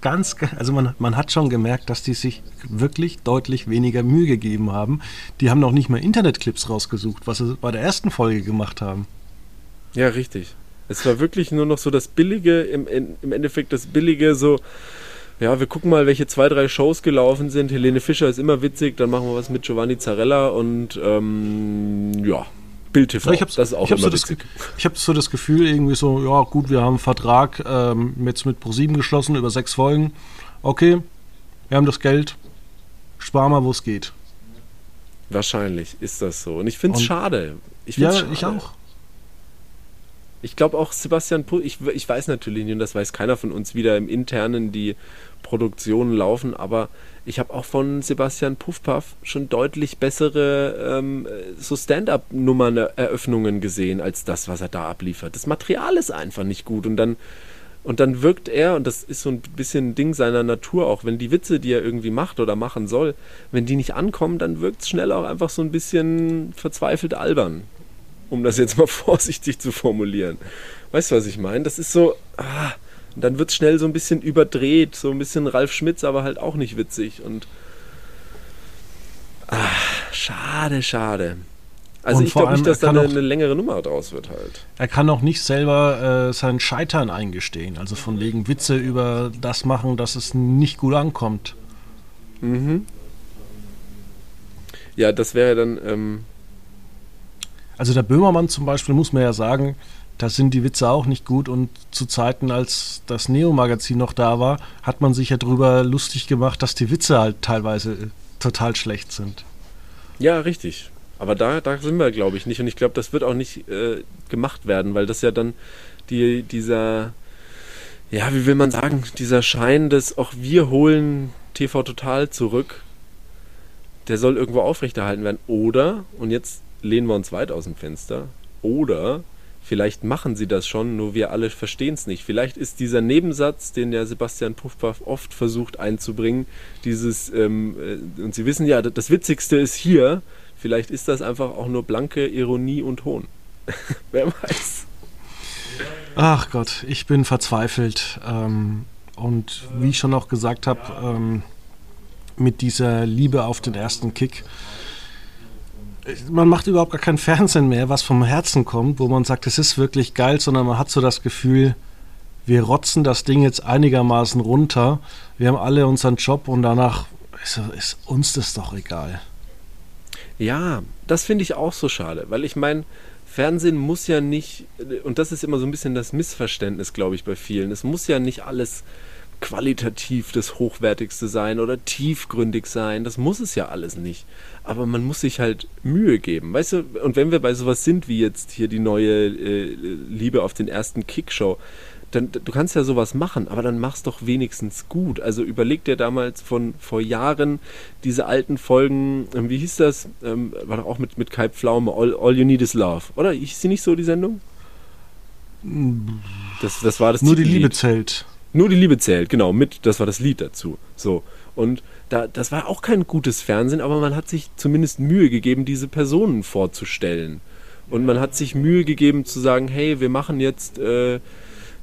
ganz, also man, man hat schon gemerkt, dass die sich wirklich deutlich weniger Mühe gegeben haben. Die haben noch nicht mal Internetclips rausgesucht, was sie bei der ersten Folge gemacht haben. Ja, richtig. Es war wirklich nur noch so das Billige, im, im Endeffekt das Billige, so, ja, wir gucken mal, welche zwei, drei Shows gelaufen sind. Helene Fischer ist immer witzig, dann machen wir was mit Giovanni Zarella und ähm, ja, Bild TV. Ich habe ich hab so das, so Gefühl, irgendwie so, ja gut, wir haben einen Vertrag ähm, jetzt mit ProSieben geschlossen über sechs Folgen. Okay, wir haben das Geld, sparen mal, wo es geht. Wahrscheinlich ist das so. Und ich finde es schade. Ich ja, schade. ich auch. Ich glaube auch Sebastian Pull, ich, ich weiß natürlich nicht, und das weiß keiner von uns, wieder im Internen die Produktionen laufen, aber ich habe auch von Sebastian Puffpaff schon deutlich bessere ähm, so Stand-up-Nummern-Eröffnungen gesehen als das, was er da abliefert. Das Material ist einfach nicht gut und dann und dann wirkt er, und das ist so ein bisschen ein Ding seiner Natur auch, wenn die Witze, die er irgendwie macht oder machen soll, wenn die nicht ankommen, dann wirkt es schnell auch einfach so ein bisschen verzweifelt albern. Um das jetzt mal vorsichtig zu formulieren. Weißt du, was ich meine? Das ist so, ah, Und dann wird es schnell so ein bisschen überdreht, so ein bisschen Ralf Schmitz, aber halt auch nicht witzig. Und ach, schade, schade. Also Und ich glaube nicht, dass da eine, eine längere Nummer draus wird halt. Er kann auch nicht selber äh, sein Scheitern eingestehen. Also von wegen Witze über das machen, dass es nicht gut ankommt. Mhm. Ja, das wäre dann, ähm, Also der Böhmermann zum Beispiel, muss man ja sagen, da sind die Witze auch nicht gut. Und zu Zeiten, als das Neo-Magazin noch da war, hat man sich ja drüber lustig gemacht, dass die Witze halt teilweise äh, total schlecht sind. ja, richtig. Aber da, da sind wir, glaube ich, nicht. Und ich glaube, das wird auch nicht äh, gemacht werden, weil das ja dann die, dieser, ja, wie will man sagen, dieser Schein, dass auch wir holen TV Total zurück, der soll irgendwo aufrechterhalten werden. Oder, und jetzt lehnen wir uns weit aus dem Fenster, oder vielleicht machen sie das schon, nur wir alle verstehen es nicht. Vielleicht ist dieser Nebensatz, den der Sebastian Puffpaff oft versucht einzubringen, dieses, ähm, äh, und Sie wissen ja, das- Witzigste ist hier, vielleicht ist das einfach auch nur blanke Ironie und Hohn. Wer weiß. Ach Gott, ich bin verzweifelt. Ähm, und wie ich schon auch gesagt habe, ähm, mit dieser Liebe auf den ersten Kick. Man macht überhaupt gar kein Fernsehen mehr, was vom Herzen kommt, wo man sagt, es ist wirklich geil, sondern man hat so das Gefühl, wir rotzen das Ding jetzt einigermaßen runter. Wir haben alle unseren Job und danach ist, ist uns das doch egal. Ja, das finde ich auch so schade, weil ich meine, Fernsehen muss ja nicht, und das ist immer so ein bisschen das Missverständnis, glaube ich, bei vielen, es muss ja nicht alles qualitativ das Hochwertigste sein oder tiefgründig sein, das muss es ja alles nicht. Aber man muss sich halt Mühe geben, weißt du, und wenn wir bei sowas sind wie jetzt hier die neue äh, Liebe auf den ersten Kickshow, dann du kannst ja sowas machen, aber dann mach's doch wenigstens gut. Also überleg dir damals von vor Jahren diese alten Folgen, ähm, wie hieß das? Ähm, war doch auch mit, mit Kai Pflaume, All, All You Need Is Love. Oder hieß sie nicht so, die Sendung? Das, das war das Nur die. Liebe zählt. Nur die Liebe zählt, genau, mit, das war das Lied dazu. So. Und da, das war auch kein gutes Fernsehen, aber man hat sich zumindest Mühe gegeben, diese Personen vorzustellen. Und man hat sich Mühe gegeben zu sagen, hey, wir machen jetzt, äh,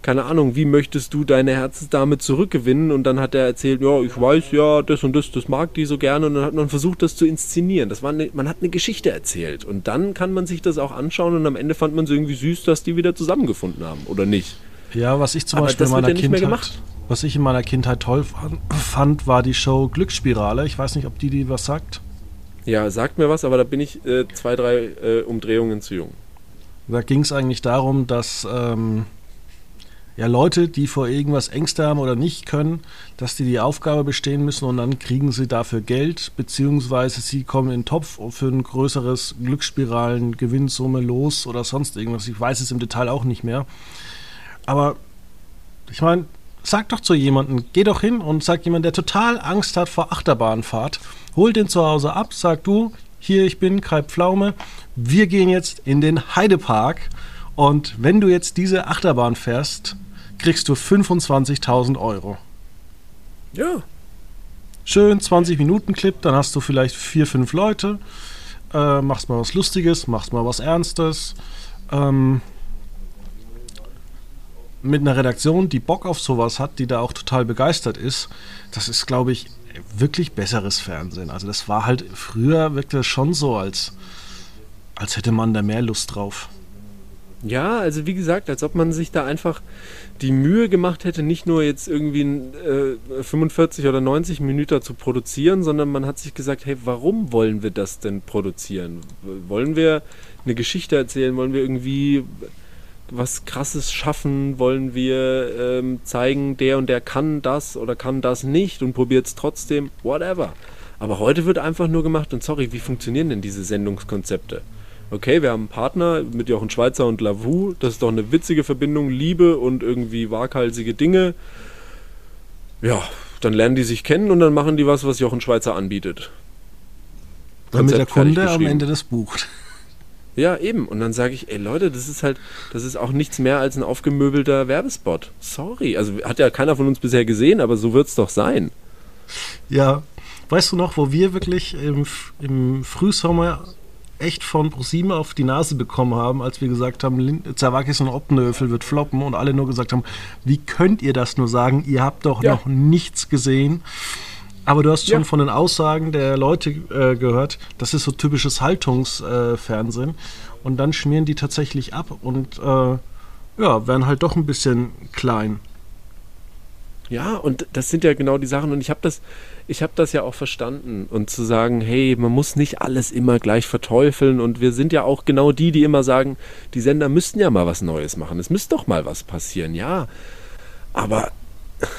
keine Ahnung, wie möchtest du deine Herzensdame zurückgewinnen? Und dann hat er erzählt, ja, ich weiß ja, das und das, das mag die so gerne. Und dann hat man versucht, das zu inszenieren. Das war eine, man hat eine Geschichte erzählt. Und dann kann man sich das auch anschauen und am Ende fand man es irgendwie süß, dass die wieder zusammengefunden haben, oder nicht? Ja, was ich zum Aber Beispiel in meiner Kindheit, was ich in meiner Kindheit toll fand, war die Show Glücksspirale. Ich weiß nicht, ob die die was sagt. Ja, sagt mir was, aber da bin ich äh, zwei, drei äh, Umdrehungen zu jung. Da ging es eigentlich darum, dass ähm, ja Leute, die vor irgendwas Ängste haben oder nicht können, dass die die Aufgabe bestehen müssen und dann kriegen sie dafür Geld, beziehungsweise sie kommen in den Topf für ein größeres Glücksspiralen, Gewinnsumme los oder sonst irgendwas. Ich weiß es im Detail auch nicht mehr. Aber ich meine, sag doch zu jemandem, geh doch hin und sag jemand, der total Angst hat vor Achterbahnfahrt, hol den zu Hause ab, sag du, hier ich bin, Kai Pflaume, wir gehen jetzt in den Heidepark und wenn du jetzt diese Achterbahn fährst, kriegst du 25.000 Euro. Ja. Schön 20 Minuten Clip, dann hast du vielleicht vier, fünf Leute, äh, machst mal was Lustiges, machst mal was Ernstes. Ähm, mit einer Redaktion, die Bock auf sowas hat, die da auch total begeistert ist, das ist, glaube ich, wirklich besseres Fernsehen. Also das war halt, früher wirkte es schon so, als, als hätte man da mehr Lust drauf. Ja, also wie gesagt, als ob man sich da einfach die Mühe gemacht hätte, nicht nur jetzt irgendwie äh, 45 oder 90 Minuten zu produzieren, sondern man hat sich gesagt, hey, warum wollen wir das denn produzieren? Wollen wir eine Geschichte erzählen? Wollen wir irgendwie was Krasses schaffen? Wollen wir ähm, zeigen, der und der kann das oder kann das nicht und probiert es trotzdem? Whatever. Aber heute wird einfach nur gemacht und sorry, wie funktionieren denn diese Sendungskonzepte? Okay, wir haben einen Partner mit Jochen Schweizer und Lavu. Das ist doch eine witzige Verbindung, Liebe und irgendwie waghalsige Dinge. Ja, dann lernen die sich kennen und dann machen die was, was Jochen Schweizer anbietet. Damit der Kunde am. Ende das bucht. Ja, eben. Und dann sage ich, ey Leute, das ist halt, das ist auch nichts mehr als ein aufgemöbelter Werbespot. Sorry. Also hat ja keiner von uns bisher gesehen, aber so wird es doch sein. Ja, weißt du noch, wo wir wirklich im, im Frühsommer echt von ProSieben auf die Nase bekommen haben, als wir gesagt haben, Zerwakis und Oppenhöfel wird floppen und alle nur gesagt haben, wie könnt ihr das nur sagen? Ihr habt doch ja. noch nichts gesehen. Aber du hast schon ja. von den Aussagen der Leute äh, gehört, das ist so typisches Haltungsfernsehen. Äh, und dann schmieren die tatsächlich ab und äh, ja, werden halt doch ein bisschen klein. Ja, und das sind ja genau die Sachen. Und ich habe das, ich habe das ja auch verstanden. Und zu sagen, hey, man muss nicht alles immer gleich verteufeln. Und wir sind ja auch genau die, die immer sagen, die Sender müssten ja mal was Neues machen. Es müsste doch mal was passieren, ja. Aber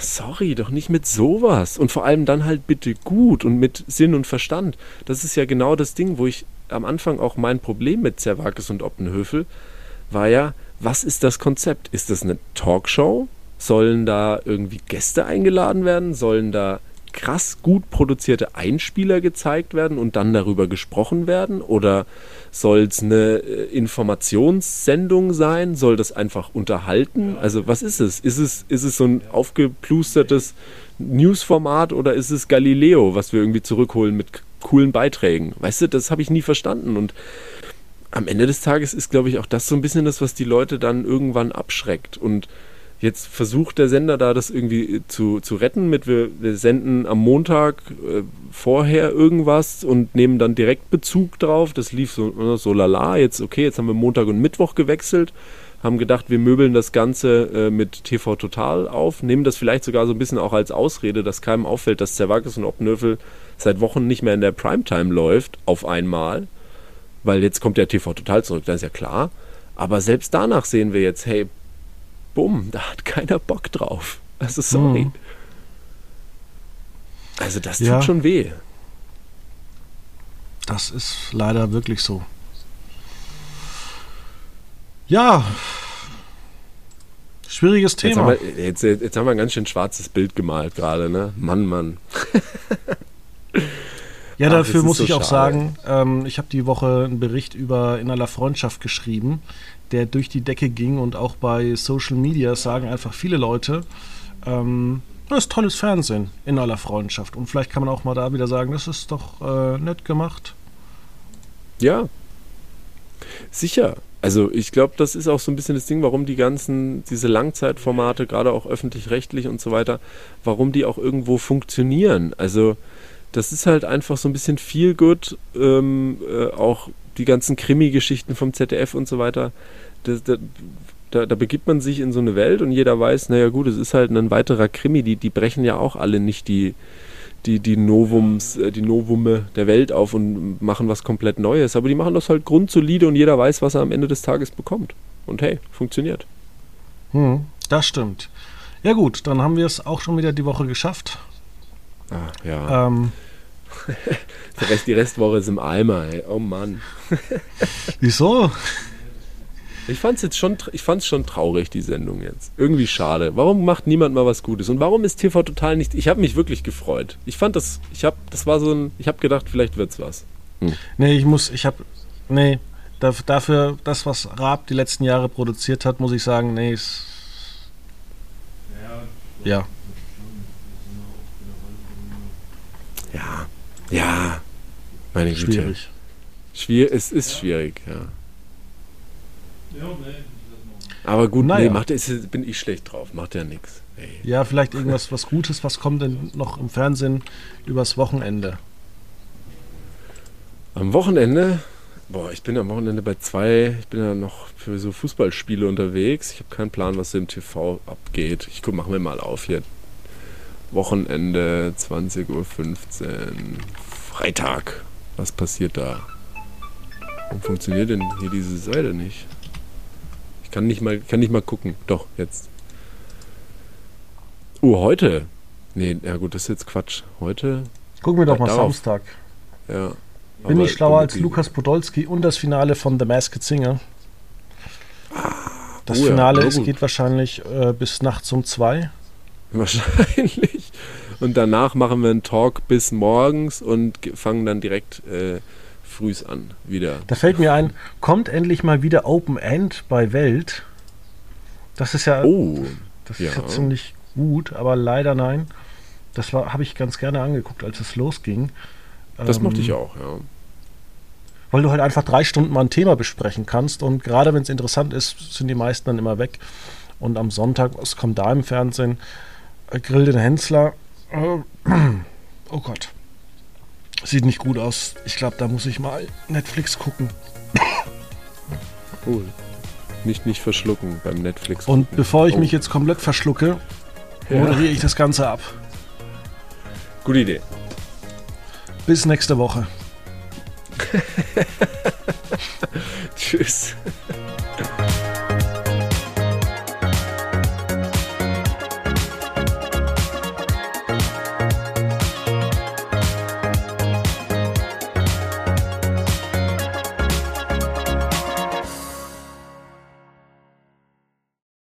sorry, doch nicht mit sowas. Und vor allem dann halt bitte gut und mit Sinn und Verstand. Das ist ja genau das Ding, wo ich am Anfang auch mein Problem mit Zerwakis und Optenhöfel war ja, was ist das Konzept? Ist das eine Talkshow? Sollen da irgendwie Gäste eingeladen werden? Sollen da krass gut produzierte Einspieler gezeigt werden und dann darüber gesprochen werden? Oder soll es eine äh, Informationssendung sein? Soll das einfach unterhalten? Also was ist es? Ist es, ist es so ein aufgeplustertes Newsformat oder ist es Galileo, was wir irgendwie zurückholen mit coolen Beiträgen? Weißt du, das habe ich nie verstanden und am Ende des Tages ist, glaube ich, auch das so ein bisschen das, was die Leute dann irgendwann abschreckt. Und jetzt versucht der Sender da das irgendwie zu, zu retten mit, wir, wir senden am Montag äh, vorher irgendwas und nehmen dann direkt Bezug drauf. Das lief so, ne, so lala. Jetzt, okay, jetzt haben wir Montag und Mittwoch gewechselt, haben gedacht, wir möbeln das Ganze äh, mit TV Total auf, nehmen das vielleicht sogar so ein bisschen auch als Ausrede, dass keinem auffällt, dass Zerwakis und Obnöfel seit Wochen nicht mehr in der Primetime läuft, auf einmal weil jetzt kommt der TV total zurück, das ist ja klar. Aber selbst danach sehen wir jetzt, hey, bumm, da hat keiner Bock drauf. Also sorry. Mhm. Also das tut ja. schon weh. Das ist leider wirklich so. Ja. Schwieriges Thema. Jetzt haben, wir, jetzt, jetzt haben wir ein ganz schön schwarzes Bild gemalt gerade, ne? Mann, Mann. Ja, dafür muss so ich auch sagen, ähm, ich habe die Woche einen Bericht über In aller Freundschaft geschrieben, der durch die Decke ging und auch bei Social Media sagen einfach viele Leute, ähm, das ist tolles Fernsehen in aller Freundschaft. Und vielleicht kann man auch mal da wieder sagen, das ist doch äh, nett gemacht. Ja, sicher. Also ich glaube, das ist auch so ein bisschen das Ding, warum die ganzen, diese Langzeitformate, gerade auch öffentlich-rechtlich und so weiter, warum die auch irgendwo funktionieren. Also das ist halt einfach so ein bisschen viel gut, ähm, äh, auch die ganzen Krimi-Geschichten vom ZDF und so weiter. Das, das, da, da, begibt man sich in so eine Welt und jeder weiß, naja gut, es ist halt ein weiterer Krimi, die, die brechen ja auch alle nicht die, die, die Novums, äh, die Novume der Welt auf und machen was komplett Neues. Aber die machen das halt grundsolide und jeder weiß, was er am Ende des Tages bekommt. Und hey, funktioniert. Hm, das stimmt. Ja gut, dann haben wir es auch schon wieder die Woche geschafft. Ah, ja. Ähm, Rest, die Restwoche ist im Eimer, ey. Oh Mann. Wieso? Ich fand's jetzt schon, ich fand's schon traurig, die Sendung jetzt. Irgendwie schade. Warum macht niemand mal was Gutes? Und warum ist TV total nicht, ich habe mich wirklich gefreut. Ich fand das, ich habe, das war so ein, ich habe gedacht, vielleicht wird's was. Hm. Nee, ich muss, ich habe, nee, dafür, das, was Raab die letzten Jahre produziert hat, muss ich sagen, nee, ist, ja. Ja. Ja, meine Güte. Schwierig. Schwier es ist schwierig, ja. Aber gut, naja. nee, macht, ist, bin ich schlecht drauf, macht ja nichts. Ja, vielleicht irgendwas was Gutes, was kommt denn noch im Fernsehen übers Wochenende? Am Wochenende? Boah, ich bin am Wochenende bei zwei, ich bin ja noch für so Fußballspiele unterwegs. Ich habe keinen Plan, was im TV abgeht. Ich guck, machen wir mal auf hier. Wochenende 20.15 Uhr. Freitag. Was passiert da? Warum funktioniert denn hier diese Seite nicht? Ich kann nicht mal, kann nicht mal gucken. Doch, jetzt. Oh, heute. Nee, ja gut, das ist jetzt Quatsch. Heute. Gucken wir doch mal darauf. Samstag. Ja. Bin ich schlauer als Lukas Podolski und das Finale von The Masked Singer. Ah, das oh Finale ja, geht wahrscheinlich äh, bis nachts um zwei. Wahrscheinlich. Und danach machen wir einen Talk bis morgens und fangen dann direkt äh, frühs an wieder. Da fällt mir ein, kommt endlich mal wieder Open End bei Welt. Das ist ja, oh, das ja. ist ja ziemlich gut, aber leider nein. Das habe ich ganz gerne angeguckt, als es losging. Das ähm, mochte ich auch, ja. weil du halt einfach drei Stunden mal ein Thema besprechen kannst und gerade wenn es interessant ist, sind die meisten dann immer weg. Und am Sonntag, was kommt da im Fernsehen? Äh, Grill den Hensler. Äh, oh Gott. Sieht nicht gut aus. Ich glaube, da muss ich mal Netflix gucken. Cool. Nicht, nicht verschlucken beim Netflix. Und bevor ich oh. mich jetzt komplett verschlucke, ja. moderiere ich das Ganze ab. Gute Idee. Bis nächste Woche. Tschüss.